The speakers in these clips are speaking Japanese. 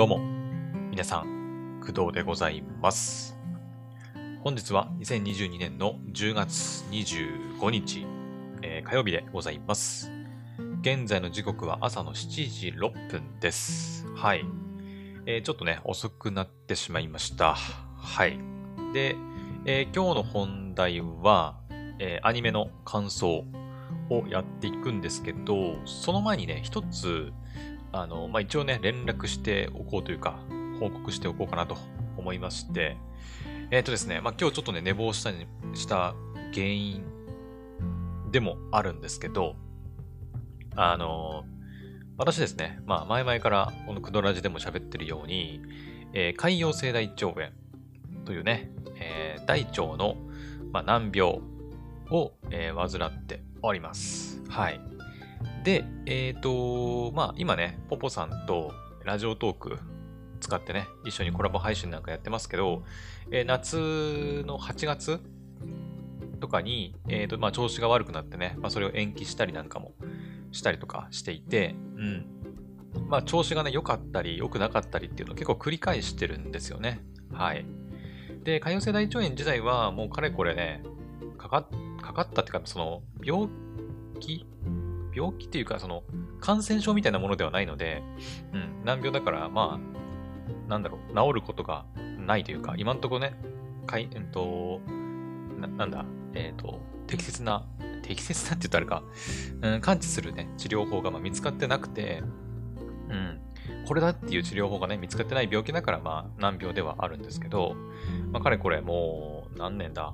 どうも、皆さん、工藤でございます。本日は2022年の10月25日、えー火曜日でございます。現在の時刻は朝の7時6分です。はい。えーちょっとね、遅くなってしまいました。はい。で、えー今日の本題は、えアニメの感想をやっていくんですけど、その前にね、一つ、あの、まあ、一応ね、連絡しておこうというか、報告しておこうかなと思いまして、えっ、とですね、まあ、今日ちょっとね、寝坊したにした原因でもあるんですけど、あの、私ですね、まあ、前々からこのクドラジでも喋ってるように、えー潰瘍性大腸炎というね、えー大腸の、まあ、難病を、えー患っております。はい。で、えっ、と、まあ、今ね、ポポさんとラジオトーク使ってね、一緒にコラボ配信なんかやってますけど、えー夏の8月とかに、えっ、と、まあ、調子が悪くなってね、まあ、それを延期したりなんかもしたりとかしていて、うん。まあ、調子がね、良かったり、良くなかったりっていうのを結構繰り返してるんですよね。はい。で、潰瘍性大腸炎自体はもうかれこれね、かかかかったっていうか、その、病気病気っていうか、その、感染症みたいなものではないので、うん、難病だから、まあ、なんだろう、治ることがないというか、今んとこね、かい、えっと、ななんだ、えっ、と、適切な、適切なって言ったらあれか、うん、完治するね、治療法がまあ見つかってなくて、うん、これだっていう治療法がね、見つかってない病気だから、まあ、難病ではあるんですけど、まあ、かれこれもう、何年だ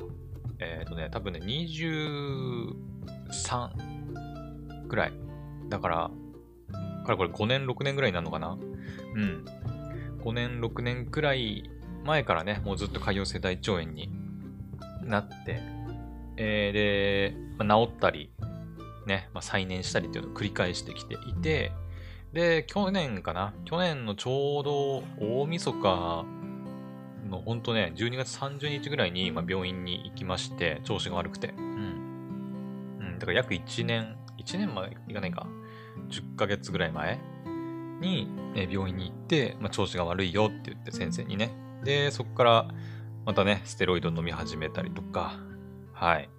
えっ、とね、多分ね、23くらい。だから、かれこれ5年、6年ぐらいになるのかな？うん。5年、6年くらい前からね、もうずっと潰瘍性大腸炎になって、えーで、まあ治ったり、ね、まあ、再燃したりっていうのを繰り返してきていて、で、去年かな？去年のちょうど大晦日のほんとね、12月30日ぐらいに、まあ、病院に行きまして、調子が悪くて。うん。うん、だから約1年、1年前いかないか、10ヶ月ぐらい前に、え病院に行って、まあ、調子が悪いよって言って先生にね。で、そこからまたね、ステロイド飲み始めたりとか、はい。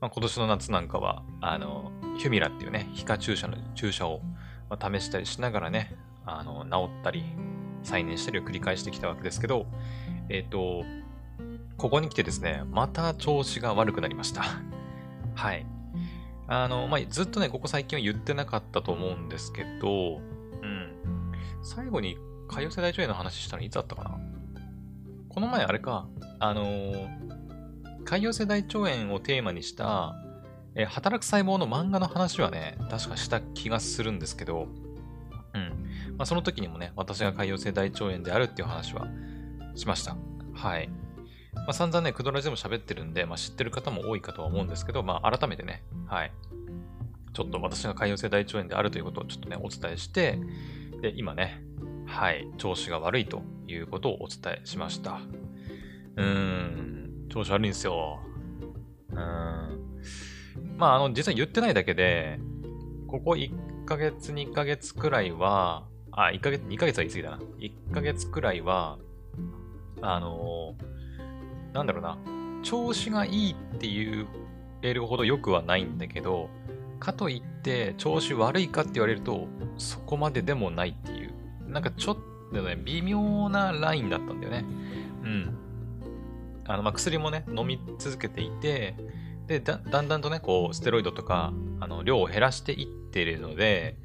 まあ、今年の夏なんかは、あの、ヒュミラっていうね、皮下注射の注射を、ま試したりしながらね、あの、治ったり、再燃したりを繰り返してきたわけですけど、えっ、と、ここに来てですね、また調子が悪くなりました。はい。あの、まあ、ずっとね、ここ最近は言ってなかったと思うんですけど、うん。最後に、潰瘍性大腸炎の話したのいつだったかな？この前あれか、あのー潰瘍性大腸炎をテーマにした、えー働く細胞の漫画の話はね、確かした気がするんですけど、うん。まあ、その時にもね、私が潰瘍性大腸炎であるっていう話はしました。はい。まあ、散々ね、クドラジでも喋ってるんで、まあ、知ってる方も多いかとは思うんですけど、まあ、改めてね、はい。ちょっと私が潰瘍性大腸炎であるということをちょっとね、お伝えして、で、今ね、はい、調子が悪いということをお伝えしました。うーん、調子悪いんですよ。うーん。まあ、あの、実は言ってないだけで、ここ1ヶ月、2ヶ月くらいは、あ、1ヶ月、2ヶ月は言い過ぎだな。1ヶ月くらいは、あのなんだろうな、調子がいいっていうえるほど良くはないんだけど、かといって調子悪いかって言われると、そこまででもないっていう、なんかちょっとね、微妙なラインだったんだよね。うん。あの、ま、薬もね、飲み続けていて、で、だだんだんとね、こう、ステロイドとか、あの、量を減らしていってるので、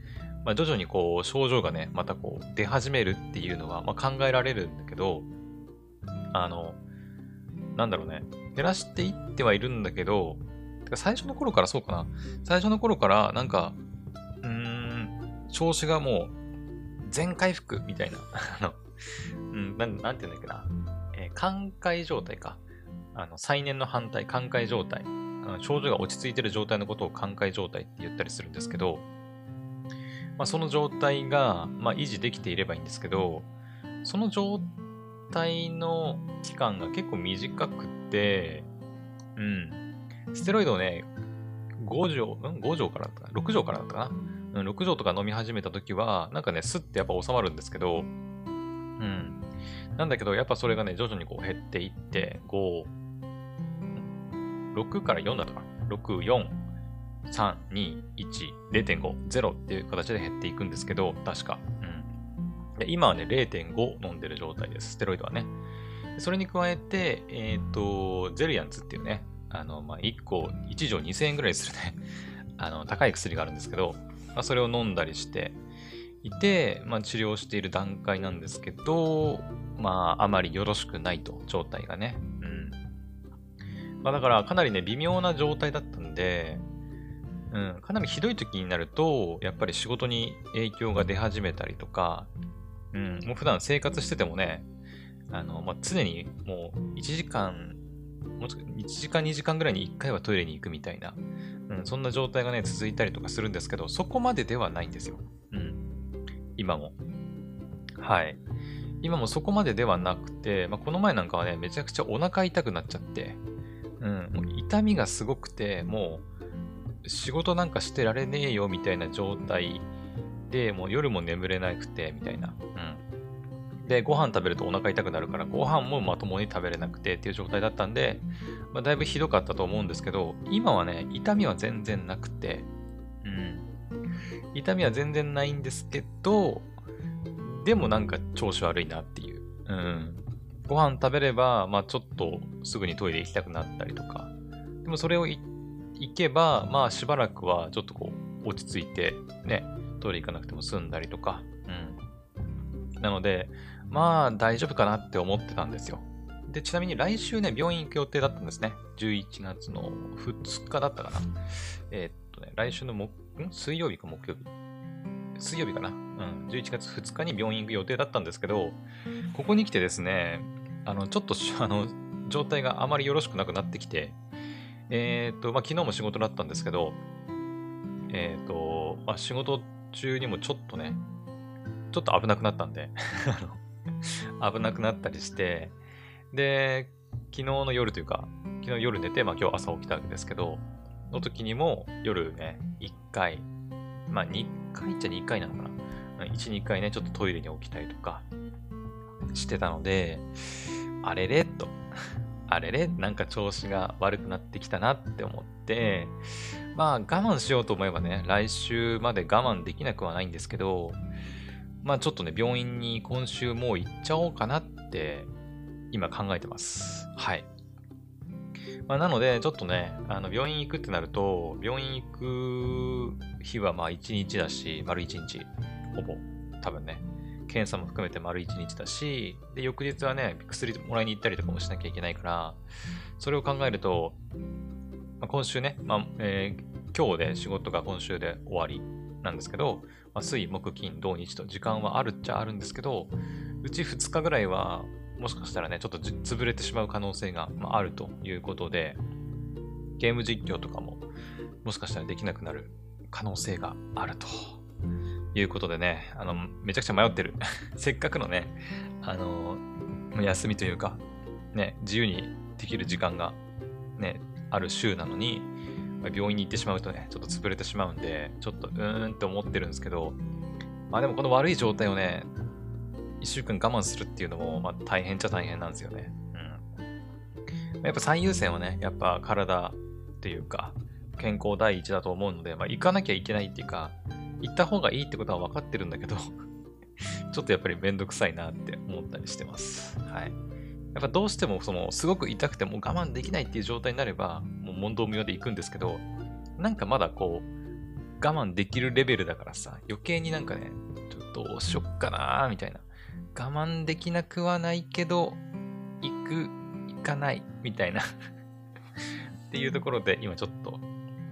まあ、徐々にこう、症状がね、またこう、出始めるっていうのは、まあ、考えられるんだけど、あの、なんだろうね、減らしていってはいるんだけど、てか最初の頃からそうかな。最初の頃から、なんか、うーん、調子がもう、全回復みたいな。あの、うん、なん、なんて言うんだっけな。えー寛解状態か。あの、再燃の反対、寛解状態。症状が落ち着いてる状態のことを寛解状態って言ったりするんですけど、まあ、その状態が、まあ、維持できていればいいんですけど、その状態の期間が結構短くて、うん。ステロイドをね、5錠、ん ?5 錠からだったかな ?6 錠からだったかな？うん、6錠とか飲み始めた時は、なんかね、スッてやっぱ収まるんですけど、うん。なんだけど、やっぱそれがね、徐々にこう減っていって、5、6から4だったか。6、4、3、2、1、0.5、0っていう形で減っていくんですけど、確か。で今はね、0.5飲んでる状態です。ステロイドはね。それに加えて、えっ、と、ゼリアンツっていうね、あの、まあ、1個、1錠2000円ぐらいするね、あの、高い薬があるんですけど、まあ、それを飲んだりしていて、まあ、治療している段階なんですけど、まあ、あまりよろしくないと、状態がね。うん。まあ、だから、かなりね、微妙な状態だったんで、うん、かなりひどい時になると、やっぱり仕事に影響が出始めたりとか、うん、もう普段生活しててもね、あの、まあ、常にもう1時間、もう1時間2時間ぐらいに1回はトイレに行くみたいな、うん、そんな状態がね、続いたりとかするんですけど、そこまでではないんですよ。うん。今も。はい。今もそこまでではなくて、まあ、この前なんかはね、めちゃくちゃお腹痛くなっちゃって、うん、もう痛みがすごくて、もう仕事なんかしてられねえよみたいな状態で、もう夜も眠れなくて、みたいな。うん。で、ご飯食べるとお腹痛くなるから、ご飯もまともに食べれなくてっていう状態だったんで、まあ、だいぶひどかったと思うんですけど、今はね、痛みは全然なくて、うん。痛みは全然ないんですけど、でもなんか調子悪いなっていう。うん。ご飯食べれば、まあちょっとすぐにトイレ行きたくなったりとか。でもそれを行けば、まあしばらくはちょっとこう落ち着いて、ね、トイレ行かなくても済んだりとか。うん。なので、まあ大丈夫かなって思ってたんですよ。で、ちなみに来週ね、病院行く予定だったんですね。11月の2日だったかな。えーっとね、来週の木、ん？水曜日か木曜日。水曜日かな。うん。11月2日に病院行く予定だったんですけど、ここに来てですね、あの、ちょっとし、あの、状態があまりよろしくなくなってきて、えーっと、まあ、昨日も仕事だったんですけど、えーっと、まあ、仕事中にもちょっとね、ちょっと危なくなったんで、危なくなったりして、で、昨日の夜というか、昨日夜寝て、まあ今日朝起きたわけですけど、の時にも夜ね、1回、まあ2回っちゃ2回なのかな。1、2回ね、ちょっとトイレに起きたりとかしてたので、あれれと、あれれなんか調子が悪くなってきたなって思って、まあ我慢しようと思えばね、来週まで我慢できなくはないんですけど、まあちょっとね、病院に今週もう行っちゃおうかなって今考えてます。はい。まあ、なので、ちょっとね、あの病院行くってなると、病院行く日はまあ1日だし、丸1日、ほぼ、多分ね、検査も含めて丸1日だし、で、翌日はね、薬もらいに行ったりとかもしなきゃいけないから、それを考えると、まあ、今週ね、まあえー今日で仕事が今週で終わりなんですけど、まあ、水、木、金、土、日と時間はあるっちゃあるんですけど、うち2日ぐらいは、もしかしたらね、ちょっと潰れてしまう可能性があるということで、ゲーム実況とかも、もしかしたらできなくなる可能性があると。いうことでね、あの、めちゃくちゃ迷ってる。せっかくのね、あの、休みというか、ね、自由にできる時間がね、ある週なのに、病院に行ってしまうとね、ちょっと潰れてしまうんで、ちょっとうーんって思ってるんですけど、まあでもこの悪い状態をね、一週間我慢するっていうのも、まあ大変っちゃ大変なんですよね。うん。やっぱ最優先はね、やっぱ体っていうか、健康第一だと思うので、まあ行かなきゃいけないっていうか、行った方がいいってことは分かってるんだけど、ちょっとやっぱりめんどくさいなって思ったりしてます。はい。やっぱどうしてもそのすごく痛くても我慢できないっていう状態になればもう問答無用で行くんですけどなんかまだこう我慢できるレベルだからさ余計になんかねちょっとどうしよっかなーみたいな我慢できなくはないけど行く行かないみたいな っていうところで今ちょっと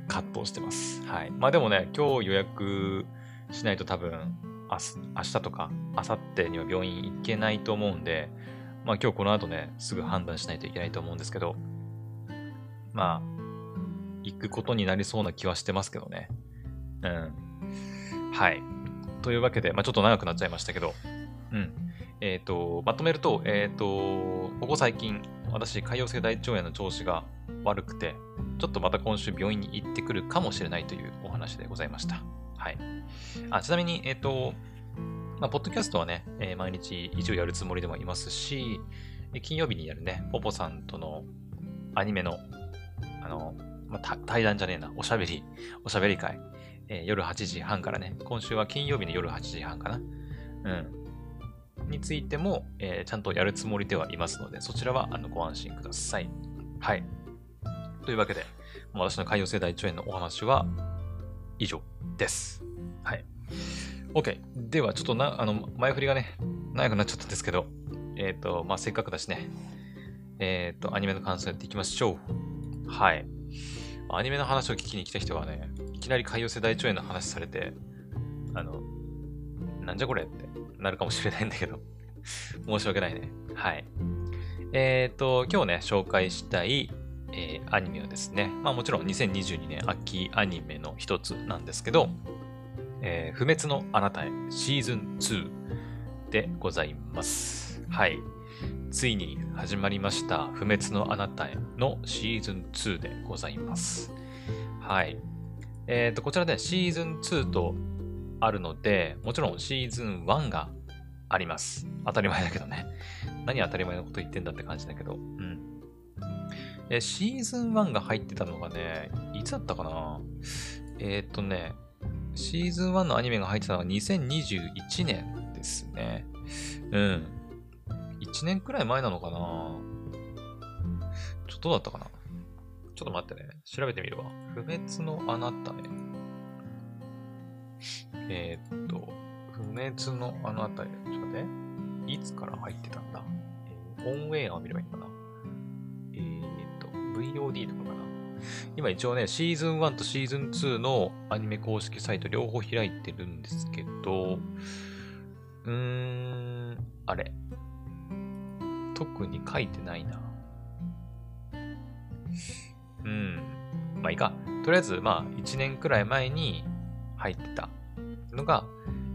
葛藤してますはいまあでもね今日予約しないと多分明日明日とか明後日には病院行けないと思うんでまあ今日この後ね、すぐ判断しないといけないと思うんですけど、まあ、行くことになりそうな気はしてますけどね。うん。はい。というわけで、まあちょっと長くなっちゃいましたけど、うん。えっ、と、まとめると、えっ、と、ここ最近、私、潰瘍性大腸炎の調子が悪くて、ちょっとまた今週病院に行ってくるかもしれないというお話でございました。はい。あ、ちなみに、えっ、と、まあ、ポッドキャストはね、えー、毎日一応やるつもりでもいますし、金曜日にやるね、ポポさんとのアニメの、あの、まあ、対談じゃねえな、おしゃべり、おしゃべり会、えー、夜8時半からね、今週は金曜日の夜8時半かな。うん。についても、えー、ちゃんとやるつもりではいますので、そちらはあのご安心ください。はい。というわけで、私の海洋生大腸炎のお話は以上です。はい。OK。では、ちょっとな、あの、前振りがね、長くなっちゃったんですけど、えっ、ー、と、まあ、せっかくだしね、えっ、ー、と、アニメの感想やっていきましょう。はい。アニメの話を聞きに来た人はね、いきなり海洋世代長炎の話されて、あの、なんじゃこれってなるかもしれないんだけど申し訳ないね。はい。えっ、ー、と、今日ね、紹介したい、えー、アニメはですね、まあもちろん2022年秋アニメの一つなんですけど、えー、不滅のあなたへシーズン2でございます。はい。ついに始まりました不滅のあなたへのシーズン2でございます。はい。えっ、ー、と、こちらで、シーズン2とあるので、もちろんシーズン1があります。当たり前だけどね。何当たり前のこと言ってんだって感じだけど。うん。え、シーズン1が入ってたのがね、いつだったかな？えっ、とね、シーズン1のアニメが入ってたのは2021年ですね。うん。1年くらい前なのかな？ちょっとどうだったかな？ちょっと待ってね。調べてみるわ。不滅のあなたへ。えー、っと、不滅のあなたへ。ちょっと待って。いつから入ってたんだ？えー、オンウェアを見ればいいのかな、VOD とかかな今一応ね、シーズン1とシーズン2のアニメ公式サイト両方開いてるんですけど、うーん、あれ。特に書いてないな。うん。まあいいか。とりあえず、まあ1年くらい前に入ってたのが、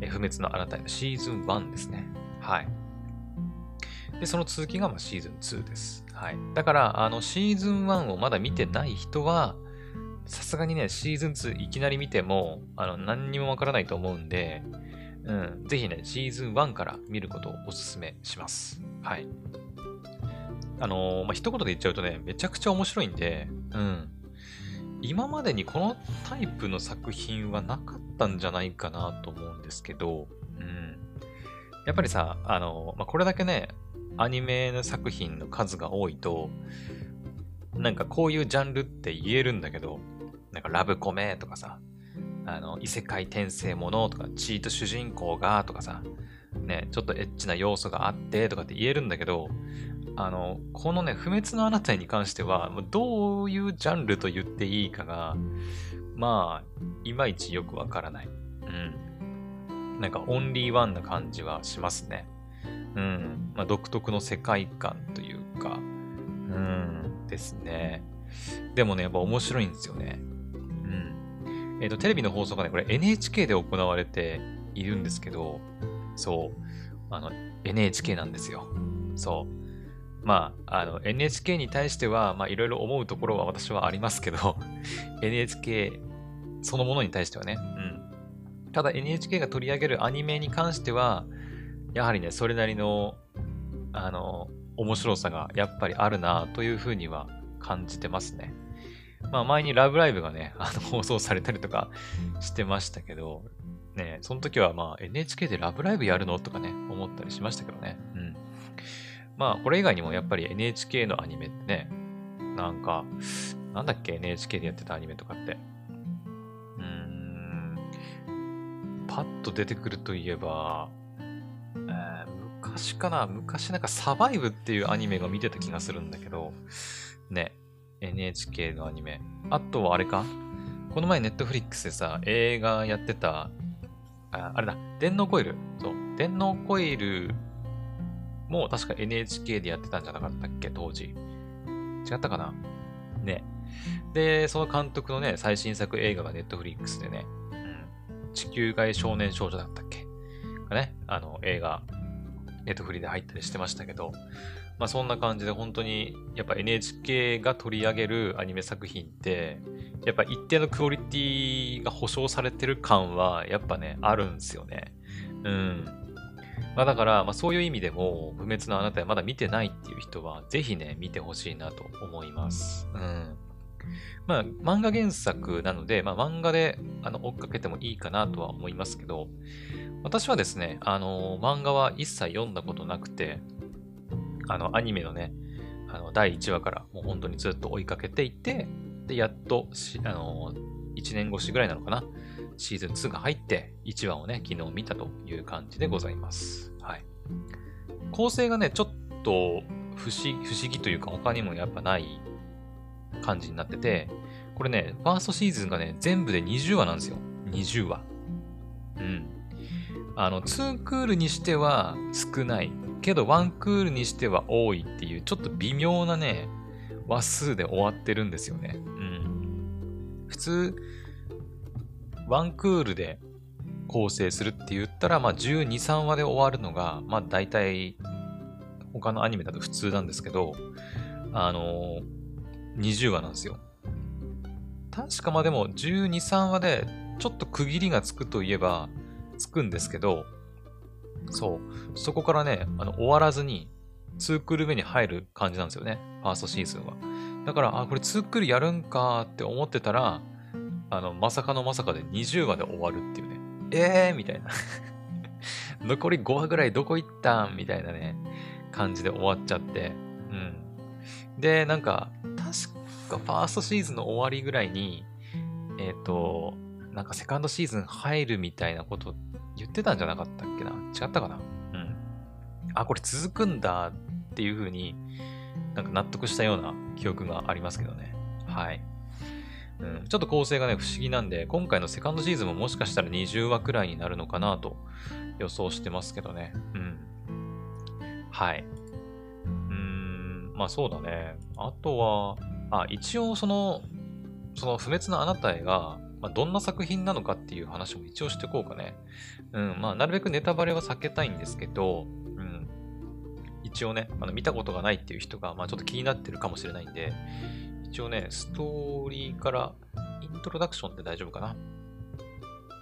え不滅のあなたへのシーズン1ですね。はい。で、その続きがまあシーズン2です。はい。だから、あの、シーズン1をまだ見てない人は、さすがにね、シーズン2いきなり見ても、あの、何にもわからないと思うんで、うん、ぜひね、シーズン1から見ることをお勧めします。はい。あのー、まあ、一言で言っちゃうとね、めちゃくちゃ面白いんで、うん。今までにこのタイプの作品はなかったんじゃないかなと思うんですけど、うん。やっぱりさ、あのー、まあ、これだけね、アニメの作品の数が多いと、なんかこういうジャンルって言えるんだけど、なんかラブコメとかさ、あの、異世界転生ものとか、チート主人公がとかさ、ね、ちょっとエッチな要素があってとかって言えるんだけど、あの、このね、不滅のあなたに関しては、どういうジャンルと言っていいかが、まあ、いまいちよくわからない。うん。なんか、オンリーワンな感じはしますね。うん。まあ、独特の世界観というか、うん、ですね。でもね、やっぱ面白いんですよね。うん。えっ、ー、と、テレビの放送がね、これ NHK で行われているんですけど、そう。あの、NHK なんですよ。そう。まあ、あの、NHK に対しては、まあ、いろいろ思うところは私はありますけど、NHK そのものに対してはね。うん。ただ NHK が取り上げるアニメに関しては、やはりね、それなりの、あの、面白さがやっぱりあるなというふうには感じてますね。まあ前にラブライブがね、あの放送されたりとかしてましたけど、ね、その時はまあ NHK でラブライブやるのとかね、思ったりしましたけどね。うん。まあこれ以外にもやっぱり NHK のアニメってね、なんか、なんだっけ NHK でやってたアニメとかって。うーん、パッと出てくるといえば、えー、昔かな？昔なんかサバイブっていうアニメが見てた気がするんだけど、ね、NHK のアニメ。あとはあれか？この前ネットフリックスでさ、映画やってた、ああれだ、電脳コイル。そう、電脳コイルも確か NHK でやってたんじゃなかったっけ？当時。違ったかな？ね。で、その監督のね、最新作映画がネットフリックスでね、うん、地球外少年少女だったがね、あの、映画、ネットフリで入ったりしてましたけど、まあそんな感じで本当に、やっぱ NHK が取り上げるアニメ作品って、やっぱ一定のクオリティが保証されてる感は、やっぱね、あるんですよね。うん。まあだから、まあそういう意味でも、不滅のあなたはまだ見てないっていう人は、ぜひね、見てほしいなと思います。うん。まあ、漫画原作なので、まあ、漫画であの追っかけてもいいかなとは思いますけど、私はですね、あの、漫画は一切読んだことなくて、あの、アニメのね、あの、第1話からもう本当にずっと追いかけていて、で、やっとあの、1年越しぐらいなのかな、シーズン2が入って、1話をね、昨日見たという感じでございます。はい。構成がね、ちょっと不思不思議というか、他にもやっぱない感じになってて、これね、ファーストシーズンがね、全部で20話なんですよ。20話。うん。あの、2クールにしては少ない。けど、1クールにしては多いっていう、ちょっと微妙なね、話数で終わってるんですよね。うん。普通、1クールで構成するって言ったら、まあ、12、3話で終わるのが、まあ、大体、他のアニメだと普通なんですけど、あのー、20話なんですよ。確かまあでも、12、3話で、ちょっと区切りがつくといえば、つくんですけど、そう。そこからね、あの、終わらずに、2クール目に入る感じなんですよね。ファーストシーズンは。だから、あ、これ2クールやるんかって思ってたら、あの、まさかのまさかで20話で終わるっていうね。えーみたいな 残り5話ぐらいどこ行ったんみたいなね、感じで終わっちゃって。うん。で、なんか、確かファーストシーズンの終わりぐらいに、えっ、ー、と、なんかセカンドシーズン入るみたいなこと言ってたんじゃなかったっけな？違ったかな？うん。あ、これ続くんだっていう風になんか納得したような記憶がありますけどね。はい。うん、ちょっと構成がね、不思議なんで、今回のセカンドシーズンももしかしたら20話くらいになるのかなと予想してますけどね。うん。はい。うーん、まあそうだね。あとは、あ、一応その、その不滅のあなたへが、まあ、どんな作品なのかっていう話も一応しておこうかね。うん、まあ、なるべくネタバレは避けたいんですけど、うん、一応ね、あの見たことがないっていう人が、まあ、ちょっと気になってるかもしれないんで、一応ね、ストーリーからイントロダクションで大丈夫かな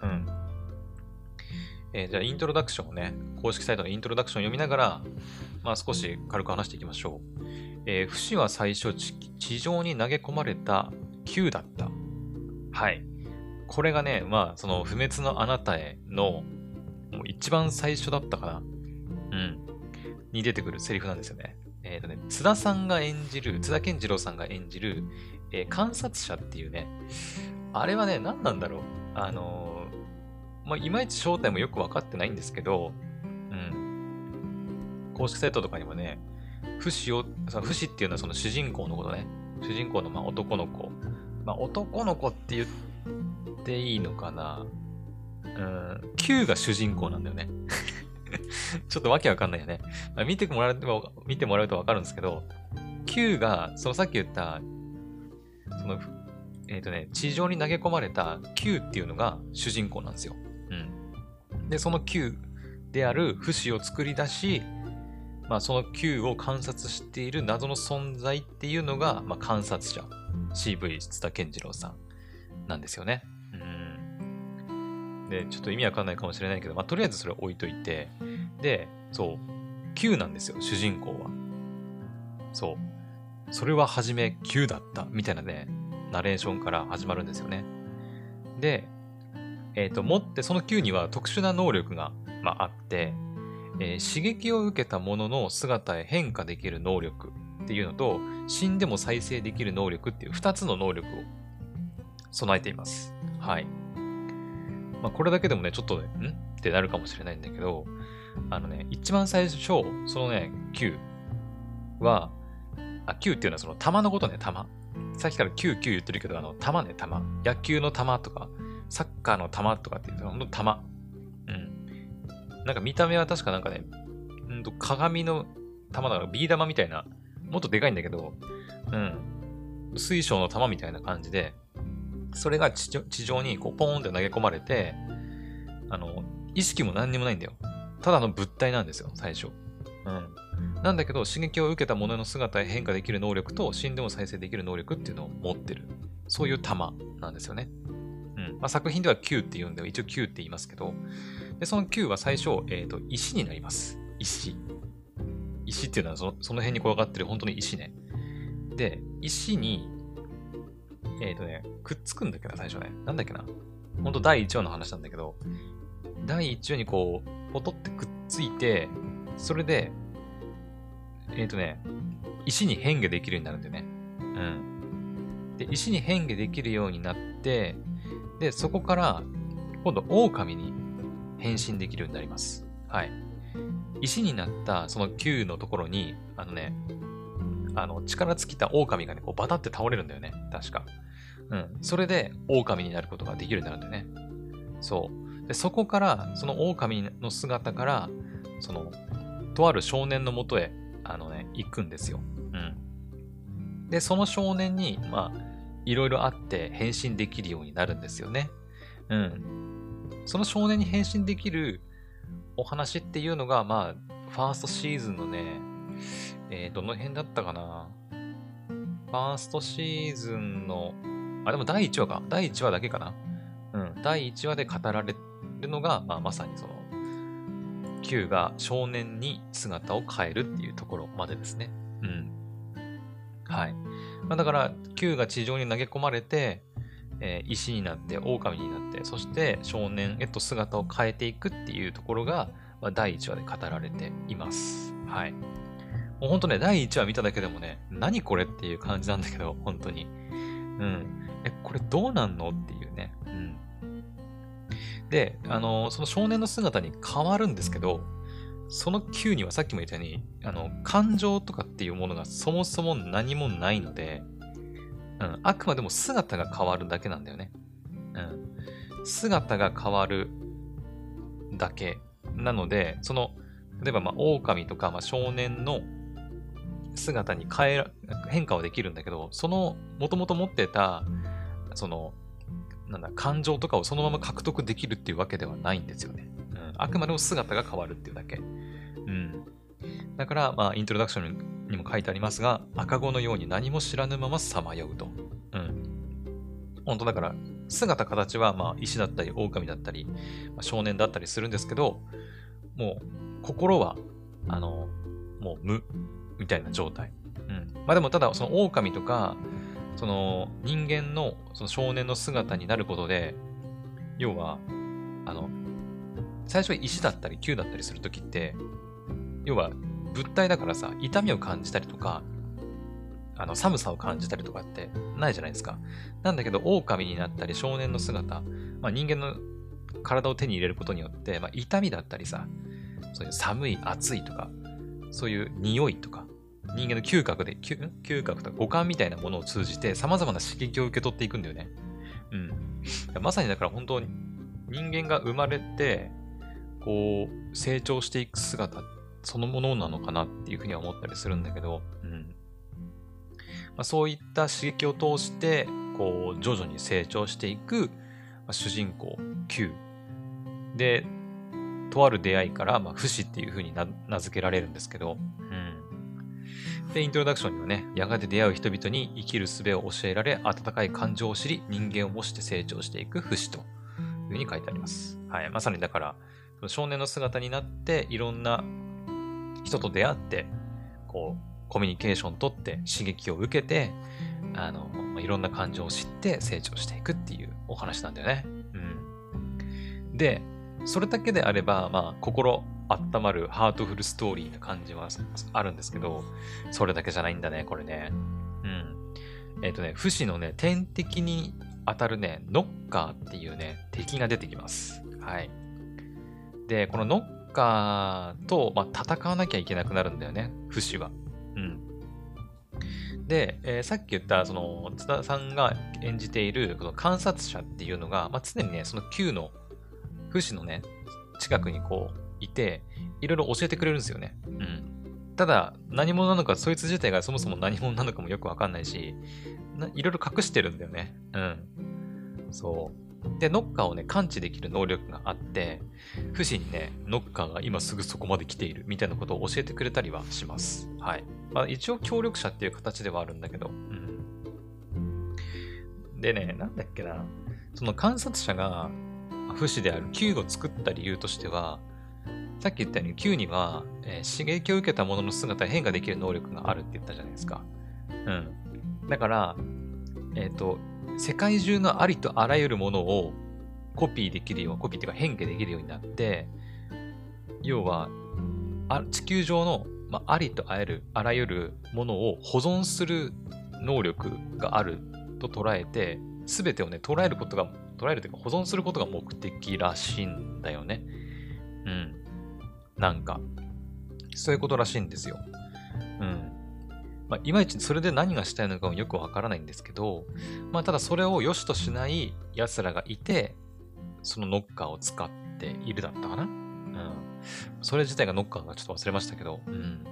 うん。えー、じゃあ、イントロダクションをね、公式サイトのイントロダクションを読みながら、まあ少し軽く話していきましょう。えー、不死は最初地上に投げ込まれた Q だった。はい。これがね、まあ、その不滅のあなたへの、もう一番最初だったかな。うん。に出てくるセリフなんですよね。えっ、ー、とね、津田さんが演じる、津田健次郎さんが演じる、えー、観察者っていうね、あれはね、何なんだろう。あのー、まあ、いまいち正体もよくわかってないんですけど、うん。公式サイトとかにもね、不死を、不死っていうのはその主人公のことね。主人公のまあ男の子。まあ、男の子って言っていいのかな？うん、Q が主人公なんだよね。ちょっとわけわかんないよね。ま、見てもらうと、見てもらうとわかるんですけど、Q が、そのさっき言った、その、えっ、ー、とね、地上に投げ込まれた Q っていうのが主人公なんですよ。うん。で、その Q である不死を作り出し、まあ、その Q を観察している謎の存在っていうのが、まあ、観察者、CV 津田健次郎さんなんですよね。で、ちょっと意味わかんないかもしれないけど、まあ、とりあえずそれ置いといて、で、そう、Q なんですよ、主人公は。そう。それは初め Q だった、みたいなね、ナレーションから始まるんですよね。で、えっ、ー、と、持って、その Q には特殊な能力が、まあ、あって、えー、刺激を受けたものの姿へ変化できる能力っていうのと、死んでも再生できる能力っていう2つの能力を備えています。はい。まあ、これだけでもね、ちょっとね、ん？ってなるかもしれないんだけど、あのね、一番最初、そのね、Q は、あ、Q っていうのはその玉のことね、玉。さっきから Q、Q 言ってるけど、あの、玉ね、玉。野球の玉とか、サッカーの玉とかって言うと、ほんと玉。うん。なんか見た目は確かなんかね、うんと鏡の玉だから、ビー玉みたいな、もっとでかいんだけど、うん。水晶の玉みたいな感じで、それが地上にこうポーンって投げ込まれて、あの、意識も何にもないんだよ。ただの物体なんですよ、最初。うん。なんだけど、刺激を受けたものの姿へ変化できる能力と、死んでも再生できる能力っていうのを持ってる。そういう玉なんですよね。うん。まあ、作品では Q って言うんで、一応 Q って言いますけど、で、その9は最初、えっ、ー、と、石になります。石。石っていうのはそのその辺に転がってる本当に石ね。で、石に、えっ、ー、とね、くっつくんだっけな、最初ね。なんだっけな。ほんと第1話の話なんだけど、第1話にこう、ポトってくっついて、それで、えっ、ー、とね、石に変化できるようになるんだよね。うん。で、石に変化できるようになって、で、そこから、今度、狼に変身できるようになります。はい。石になったその球のところに、あのね、あの、力尽きた狼がね、こうバタって倒れるんだよね。確か。うん。それで、狼になることができるようになるんだよね。そう。で、そこから、その狼の姿から、その、とある少年のもとへ、あのね、行くんですよ。うん。で、その少年に、まあ、いろいろあって変身できるようになるんですよね。うん。その少年に変身できるお話っていうのが、まあ、ファーストシーズンのね、えー、どの辺だったかな。ファーストシーズンの、あ、でも第1話か。第1話だけかな。うん。第1話で語られるのが、まあ、まさにその、Q が少年に姿を変えるっていうところまでですね。うん。はい。まあ、だから、Q が地上に投げ込まれて、えー、石になって、狼になって、そして少年へと姿を変えていくっていうところが、まあ、第1話で語られています。はい。もうほんとね、第1話見ただけでもね、何これっていう感じなんだけど、本当に。うん。え、これどうなんの？っていうね。うん。で、あの、その少年の姿に変わるんですけど、その Q にはさっきも言ったように、あの、感情とかっていうものがそもそも何もないので、うん、あくまでも姿が変わるだけなんだよね。うん。姿が変わるだけ。なので、その、例えば、まあ、狼とか、まあ、少年の姿に変え、変化はできるんだけど、その、もともと持ってた、その、なんだ、感情とかをそのまま獲得できるっていうわけではないんですよね。うん。あくまでも姿が変わるっていうだけ。うん。だから、まあ、イントロダクションにも書いてありますが、赤子のように何も知らぬままさまようと。うん。本当だから、姿形は、まあ、石だったり、狼だったり、まあ、少年だったりするんですけど、もう、心は、あの、もう無、みたいな状態。うん。まあでも、ただ、その狼とか、その人間のその少年の姿になることで、要は、あの、最初石だったり球だったりするときって、要は物体だからさ、痛みを感じたりとか、あの寒さを感じたりとかってないじゃないですか。なんだけど、狼になったり少年の姿、まあ、人間の体を手に入れることによって、まあ、痛みだったりさ、そういう寒い、暑いとか、そういう匂いとか、人間の嗅覚で、嗅覚とか五感みたいなものを通じて様々な刺激を受け取っていくんだよね。うん。まさにだから本当に人間が生まれて、こう、成長していく姿そのものなのかなっていうふうには思ったりするんだけど、うん。まあ、そういった刺激を通して、こう、徐々に成長していく、まあ、主人公 Q。で、とある出会いから、まあ、不死っていうふうに名付けられるんですけど、うんで、イントロダクションにはね、やがて出会う人々に生きる術を教えられ、温かい感情を知り、人間を模して成長していく不死というふうに書いてあります。はい。まさにだから、少年の姿になって、いろんな人と出会って、こう、コミュニケーション取って刺激を受けて、あの、いろんな感情を知って成長していくっていうお話なんだよね。うん。で、それだけであれば、まあ、心温まるハートフルストーリーな感じはあるんですけど、それだけじゃないんだね、これね。うん。えっ、ー、とね、不死のね、天敵に当たるね、ノッカーっていうね、敵が出てきます。はい。で、このノッカーと、まあ、戦わなきゃいけなくなるんだよね、不死は。うん。で、えー、さっき言った、その、津田さんが演じている、この観察者っていうのが、まあ、常にね、その Q の、不死のね、近くにこう、いて、いろいろ教えてくれるんですよね。うん。ただ、何者なのか、そいつ自体がそもそも何者なのかもよくわかんないし、いろいろ隠してるんだよね。うん。そう。で、ノッカーをね、感知できる能力があって、不死にね、ノッカーが今すぐそこまで来ているみたいなことを教えてくれたりはします。はい。まあ、一応協力者っていう形ではあるんだけど、うん。でね、なんだっけな。その観察者が、不死である Q を作った理由としては、さっき言ったように Q には、えー、刺激を受けたものの姿に変化できる能力があるって言ったじゃないですか。うん。だから、えっ、ー、と、世界中のありとあらゆるものをコピーできるよう、コピーっていうか変化できるようになって、要は、あ地球上の、まあ、ありとあらゆるあらゆるものを保存する能力があると捉えて、すべてをね、捉えることが、捉えるというか保存することが目的らしいんだよね。うん。なんか、そういうことらしいんですよ。うん。まあ、いまいちそれで何がしたいのかもよくわからないんですけど、まあ、ただそれを良しとしない奴らがいて、そのノッカーを使っているだったかなうん。それ自体がノッカーがちょっと忘れましたけど、うん。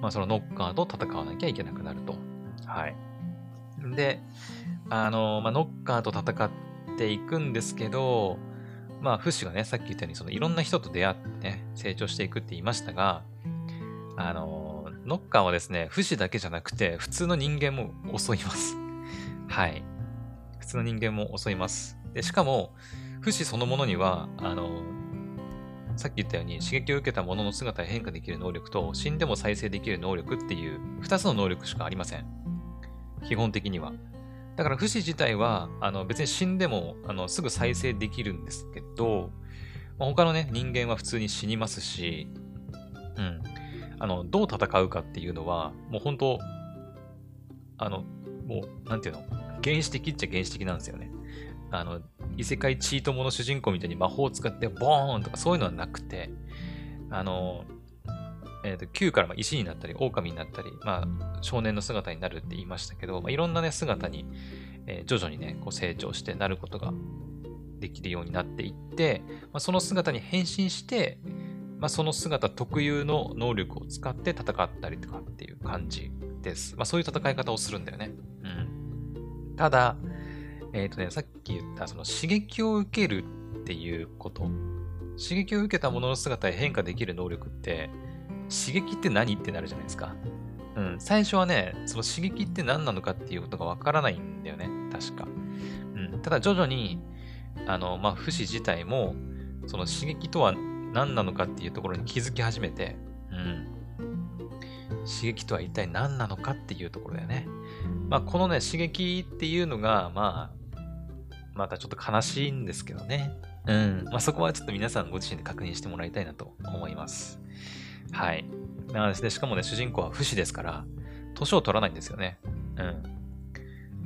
まあ、そのノッカーと戦わなきゃいけなくなると。はい。で、あの、まあ、ノッカーと戦っていくんですけど、まあ、フッシュがね、さっき言ったように、そのいろんな人と出会ってね、成長していくって言いましたが、あの、ノッカーはですね、不死だけじゃなくて、普通の人間も襲います。はい。普通の人間も襲います。で、しかも、不死そのものには、あの、さっき言ったように刺激を受けたものの姿へ変化できる能力と死んでも再生できる能力っていう2つの能力しかありません。基本的には。だから不死自体はあの別に死んでもあのすぐ再生できるんですけど、まあ、他のね人間は普通に死にますし、うん。あの、どう戦うかっていうのは、もう本当、あの、もう、なんていうの、原始的っちゃ原始的なんですよね。あの、異世界チートモの主人公みたいに魔法を使ってボーンとかそういうのはなくて、あの、え、ー、と、Q から石になったり、狼になったり、まあ、少年の姿になるって言いましたけど、まあ、いろんなね、姿に、えー、徐々にね、こう成長してなることができるようになっていって、まあ、その姿に変身して、まあ、その姿特有の能力を使って戦ったりとかっていう感じです。まあ、そういう戦い方をするんだよね。うん。ただ、えっ、ー、とね、さっき言ったその刺激を受けるっていうこと。刺激を受けたものの姿へ変化できる能力って、刺激って何？ってなるじゃないですか。うん。最初はね、その刺激って何なのかっていうことがわからないんだよね。確か。うん。ただ徐々に、あの、まあ、不死自体も、その刺激とは何なのかっていうところに気づき始めて、うん。刺激とは一体何なのかっていうところだよね。まあ、このね、刺激っていうのが、まあ、またちょっと悲しいんですけどね。うん。まあ、そこはちょっと皆さんご自身で確認してもらいたいなと思います。はい。なので、しかもね、主人公は不死ですから、年を取らないんですよね。うん。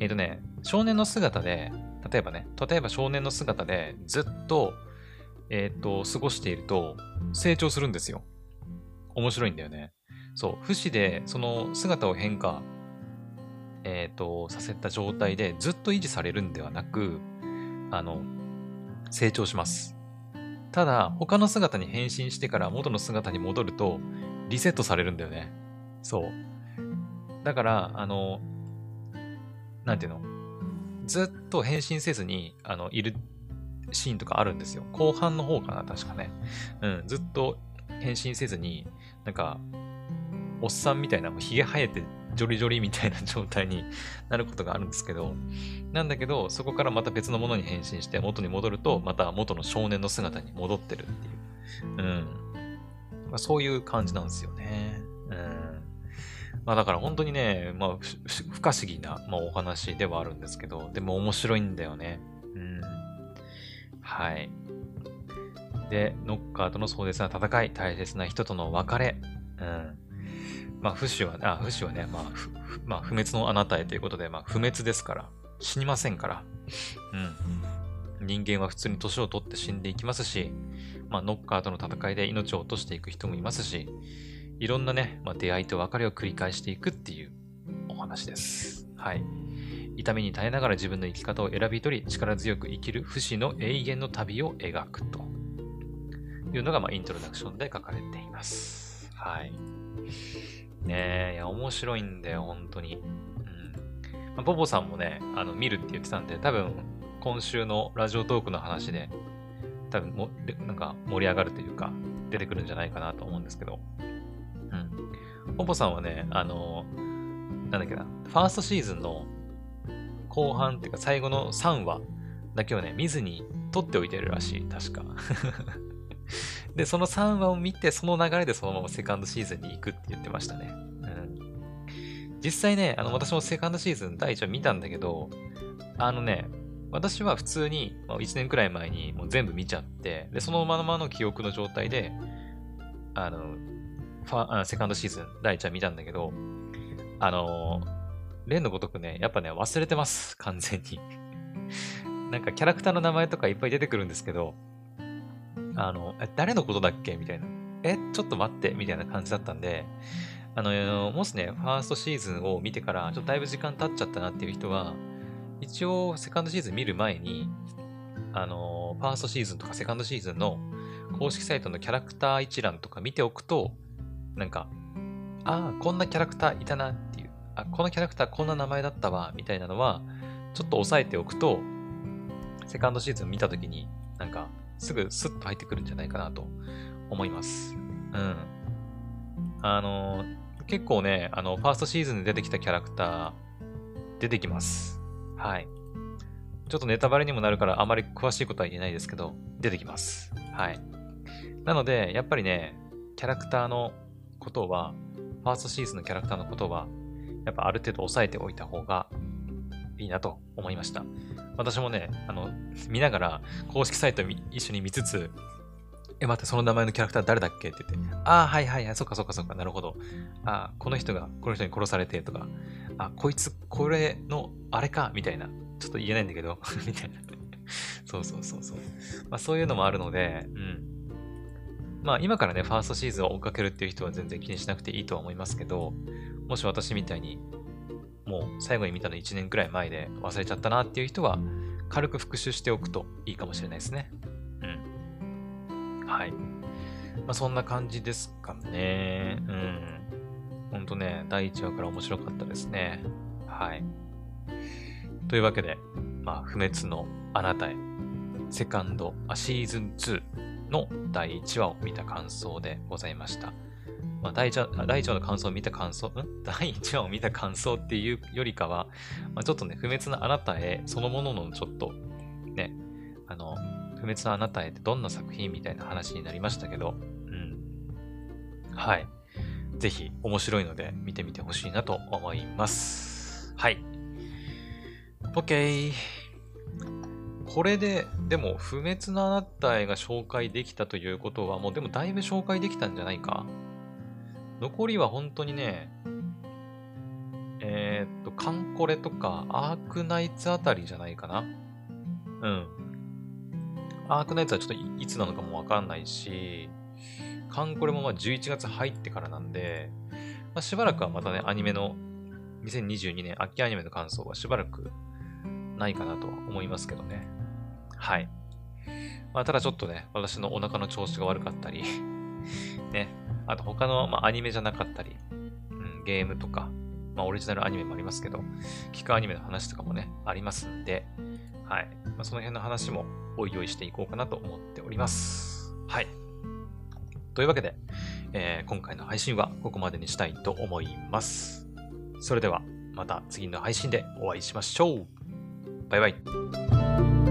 えっ、ー、とね、少年の姿で、例えばね、例えば少年の姿でずっとえっ、ー、と、過ごしていると成長するんですよ。面白いんだよね。そう、不死でその姿を変化、えっ、ー、と、させた状態でずっと維持されるんではなく、あの、成長します。ただ、他の姿に変身してから元の姿に戻ると、リセットされるんだよね。そう。だから、あの、なんていうの？ずっと変身せずに、あの、いるシーンとかあるんですよ。後半の方かな、確かね。うん、ずっと変身せずに、なんか、おっさんみたいな、もう髭生えてジョリジョリみたいな状態になることがあるんですけど、なんだけど、そこからまた別のものに変身して元に戻ると、また元の少年の姿に戻ってるっていう。うん。まあ、そういう感じなんですよね。うん。まあだから本当にね、まあ不可思議な、まあ、お話ではあるんですけど、でも面白いんだよね。うん。はい。で、ノッカーとの壮絶な戦い、大切な人との別れ。うん。まあ、不死は、あ、不死はね、まあ、まあ、不滅のあなたへということで、まあ、不滅ですから、死にませんから。うん。人間は普通に年を取って死んでいきますし、まあ、ノッカーとの戦いで命を落としていく人もいますし、いろんなね、まあ、出会いと別れを繰り返していくっていうお話です。はい。痛みに耐えながら自分の生き方を選び取り、力強く生きる不死の永遠の旅を描くというのが、まあ、イントロダクションで書かれています。はい。ねえ、いや、面白いんだよ、本当に。うん。まあ、ボボさんもね、あの、見るって言ってたんで、多分、今週のラジオトークの話で、多分も、なんか盛り上がるというか、出てくるんじゃないかなと思うんですけど。うん。ボボさんはね、あの、なんだっけな、ファーストシーズンの後半っていうか最後の3話だけをね、見ずに取っておいてるらしい、確か。で、その3話を見て、その流れでそのままセカンドシーズンに行くって言ってましたね。うん。実際ね、あの、私もセカンドシーズン第1話見たんだけど、あのね、私は普通に、まあ、1年くらい前にもう全部見ちゃって、で、そのままの記憶の状態で、あの、ファあセカンドシーズン第1話見たんだけど、あの例のごとくね、やっぱね、忘れてます。完全に なんかキャラクターの名前とかいっぱい出てくるんですけど、あの、え、誰のことだっけ？みたいな。え、ちょっと待って、みたいな感じだったんで、あの、もしね、ファーストシーズンを見てから、ちょっとだいぶ時間経っちゃったなっていう人は、一応、セカンドシーズン見る前に、あの、ファーストシーズンとかセカンドシーズンの公式サイトのキャラクター一覧とか見ておくと、なんか、ああ、こんなキャラクターいたなっていう、あ、このキャラクターこんな名前だったわ、みたいなのは、ちょっと押さえておくと、セカンドシーズン見たときに、なんか、すぐスッと入ってくるんじゃないかなと思います。うん。あの、結構ね、あの、ファーストシーズンで出てきたキャラクター、出てきます。はい。ちょっとネタバレにもなるからあまり詳しいことは言えないですけど、出てきます。はい。なので、やっぱりね、キャラクターのことは、ファーストシーズンのキャラクターのことは、やっぱある程度押さえておいた方がいいなと思いました。私もね、あの、見ながら公式サイト一緒に見つつ、え、待って、その名前のキャラクター誰だっけって言って、ああ、はいはいはい、そっかそっかそっか、なるほど。ああ、この人がこの人に殺されてとか、あ、こいつ、これの、あれか、みたいな。ちょっと言えないんだけど、みたいな。そうそうそうそう。まあそういうのもあるので、うん。まあ今からね、ファーストシーズンを追っかけるっていう人は全然気にしなくていいとは思いますけど、もし私みたいにもう最後に見たの1年くらい前で忘れちゃったなっていう人は、軽く復習しておくといいかもしれないですね。うん。はい。まあ、そんな感じですかね。うん。ほんとね、第1話から面白かったですね。はい。というわけで、まあ、不滅のあなたへ、セカンド、あ、シーズン2の第1話を見た感想でございました。まあ、第1話、第1話の感想を見た感想、ん？第1話を見た感想っていうよりかは、まあ、ちょっとね、不滅のあなたへ、そのもののちょっと、ね、あの、不滅のあなたへってどんな作品みたいな話になりましたけど、うん。はい。ぜひ面白いので見てみてほしいなと思います。はい。OK。これで、でも、不滅のあなたへが紹介できたということは、もうでもだいぶ紹介できたんじゃないか残りは本当にね、えー、っと、カンコレとかアークナイツあたりじゃないかな。うん。アークナイツはちょっといつなのかもわかんないし、カンコレもまあ11月入ってからなんで、まあ、しばらくはまたね、アニメの、2022年秋アニメの感想はしばらくないかなとは思いますけどね。はい。まあ、ただちょっとね、私のお腹の調子が悪かったり ね、あと他の、まあ、アニメじゃなかったり、うん、ゲームとか、まあ、オリジナルアニメもありますけど、聞くアニメの話とかもね、ありますんで、はい。まあ、その辺の話もおいおいしていこうかなと思っております。はい。というわけで、えー、今回の配信はここまでにしたいと思います。それでは、また次の配信でお会いしましょう。バイバイ。